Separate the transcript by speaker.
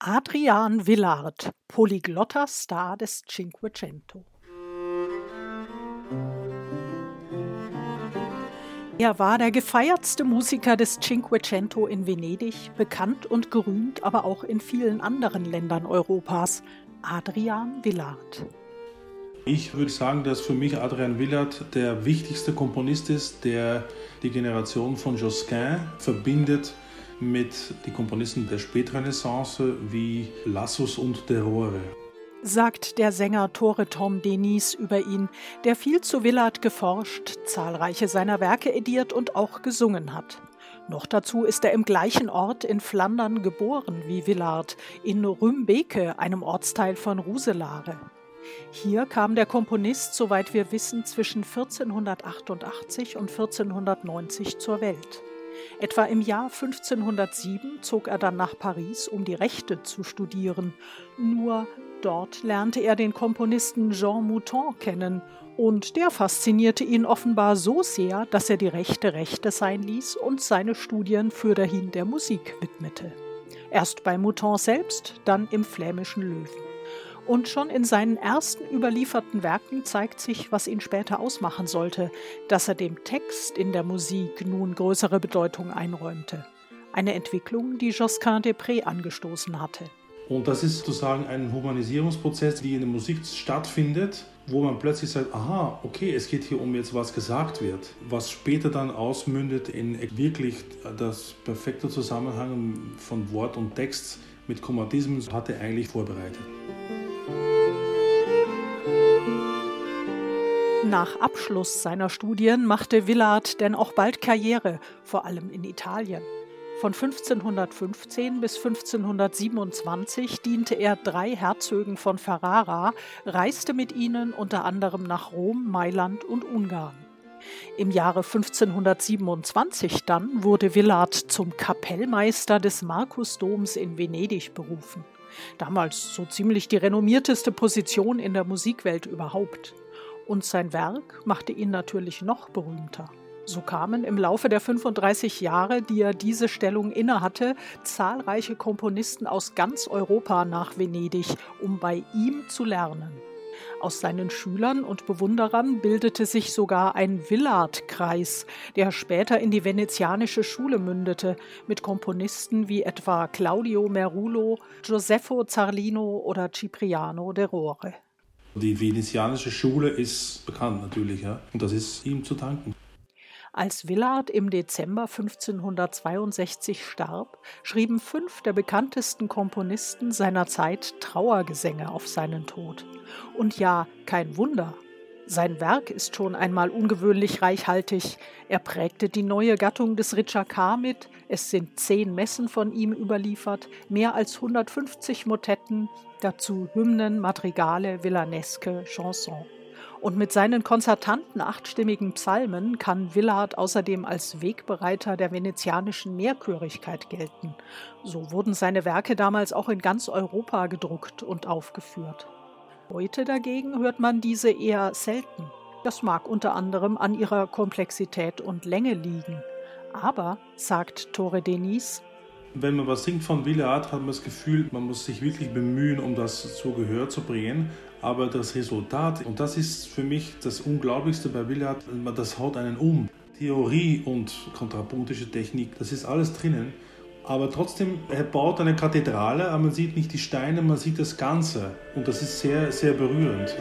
Speaker 1: Adrian Villard, polyglotter Star des Cinquecento. Er war der gefeiertste Musiker des Cinquecento in Venedig, bekannt und gerühmt aber auch in vielen anderen Ländern Europas. Adrian Villard.
Speaker 2: Ich würde sagen, dass für mich Adrian Villard der wichtigste Komponist ist, der die Generation von Josquin verbindet mit den Komponisten der Spätrenaissance wie Lassus und De Rohre.
Speaker 1: Sagt der Sänger Tore Tom Denis über ihn, der viel zu Villard geforscht, zahlreiche seiner Werke ediert und auch gesungen hat. Noch dazu ist er im gleichen Ort in Flandern geboren wie Villard, in Rümbeke, einem Ortsteil von Ruselare. Hier kam der Komponist, soweit wir wissen, zwischen 1488 und 1490 zur Welt. Etwa im Jahr 1507 zog er dann nach Paris, um die Rechte zu studieren. Nur dort lernte er den Komponisten Jean Mouton kennen, und der faszinierte ihn offenbar so sehr, dass er die Rechte Rechte sein ließ und seine Studien für dahin der Musik widmete. Erst bei Mouton selbst, dann im flämischen Löwen. Und schon in seinen ersten überlieferten Werken zeigt sich, was ihn später ausmachen sollte, dass er dem Text in der Musik nun größere Bedeutung einräumte. Eine Entwicklung, die Josquin Després angestoßen hatte.
Speaker 2: Und das ist sozusagen ein Humanisierungsprozess, wie in der Musik stattfindet, wo man plötzlich sagt, aha, okay, es geht hier um jetzt, was gesagt wird, was später dann ausmündet in wirklich das perfekte Zusammenhang von Wort und Text mit Chromatismus hat er eigentlich vorbereitet.
Speaker 1: Nach Abschluss seiner Studien machte Villard denn auch bald Karriere, vor allem in Italien. Von 1515 bis 1527 diente er drei Herzögen von Ferrara, reiste mit ihnen unter anderem nach Rom, Mailand und Ungarn. Im Jahre 1527 dann wurde Villard zum Kapellmeister des Markusdoms in Venedig berufen. Damals so ziemlich die renommierteste Position in der Musikwelt überhaupt. Und sein Werk machte ihn natürlich noch berühmter. So kamen im Laufe der 35 Jahre, die er diese Stellung innehatte, zahlreiche Komponisten aus ganz Europa nach Venedig, um bei ihm zu lernen. Aus seinen Schülern und Bewunderern bildete sich sogar ein Villard-Kreis, der später in die venezianische Schule mündete, mit Komponisten wie etwa Claudio Merulo, Gioseffo Zarlino oder Cipriano de Rore.
Speaker 2: Die venezianische Schule ist bekannt natürlich, ja, und das ist ihm zu danken.
Speaker 1: Als Villard im Dezember 1562 starb, schrieben fünf der bekanntesten Komponisten seiner Zeit Trauergesänge auf seinen Tod. Und ja, kein Wunder. Sein Werk ist schon einmal ungewöhnlich reichhaltig. Er prägte die neue Gattung des Ricercar mit. Es sind zehn Messen von ihm überliefert, mehr als 150 Motetten, dazu Hymnen, Madrigale, Villanesque, Chansons. Und mit seinen konzertanten achtstimmigen Psalmen kann Villard außerdem als Wegbereiter der venezianischen Mehrchörigkeit gelten. So wurden seine Werke damals auch in ganz Europa gedruckt und aufgeführt. Heute dagegen hört man diese eher selten. Das mag unter anderem an ihrer Komplexität und Länge liegen. Aber, sagt Tore Denis,
Speaker 2: wenn man was singt von Villard, hat man das Gefühl, man muss sich wirklich bemühen, um das zu Gehör zu bringen. Aber das Resultat, und das ist für mich das Unglaublichste bei Villard, das haut einen um. Theorie und kontrapunktische Technik, das ist alles drinnen. Aber trotzdem, er baut eine Kathedrale, aber man sieht nicht die Steine, man sieht das Ganze. Und das ist sehr, sehr berührend.